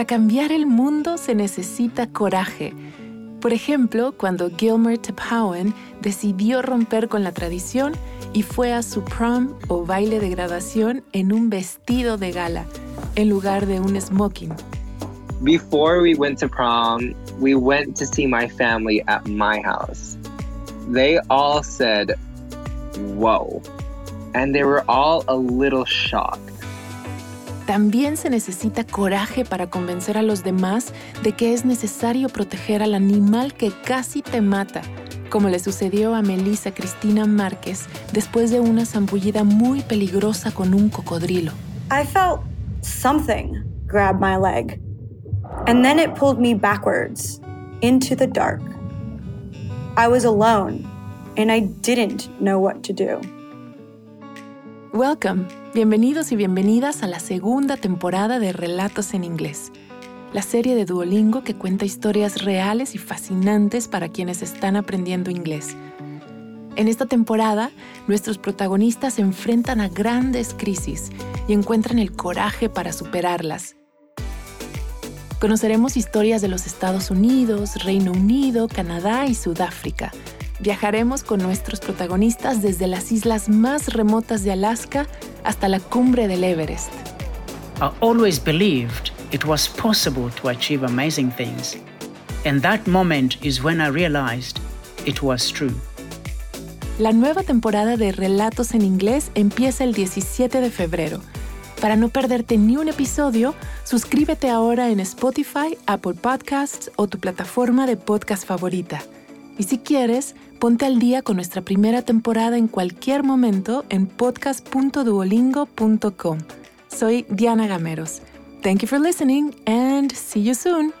Para cambiar el mundo se necesita coraje. Por ejemplo, cuando Gilmer Tephowen decidió romper con la tradición y fue a su prom o baile de graduación en un vestido de gala, en lugar de un smoking. Before we went to prom, we went to see my family at my house. They all said, Whoa. And they were all a little shocked. También se necesita coraje para convencer a los demás de que es necesario proteger al animal que casi te mata, como le sucedió a Melissa Cristina Márquez después de una zambullida muy peligrosa con un cocodrilo. I felt something grab my leg, and then it pulled me backwards into the dark. I was alone, and I didn't know what to do. Welcome, bienvenidos y bienvenidas a la segunda temporada de Relatos en Inglés, la serie de Duolingo que cuenta historias reales y fascinantes para quienes están aprendiendo inglés. En esta temporada, nuestros protagonistas se enfrentan a grandes crisis y encuentran el coraje para superarlas. Conoceremos historias de los Estados Unidos, Reino Unido, Canadá y Sudáfrica Viajaremos con nuestros protagonistas desde las islas más remotas de Alaska hasta la cumbre del Everest. I always believed it was possible to achieve amazing things. And that moment is when I realized it was true. La nueva temporada de Relatos en Inglés empieza el 17 de febrero. Para no perderte ni un episodio, suscríbete ahora en Spotify, Apple Podcasts o tu plataforma de podcast favorita. Y si quieres, ponte al día con nuestra primera temporada en cualquier momento en podcast.duolingo.com. Soy Diana Gameros. Thank you for listening and see you soon.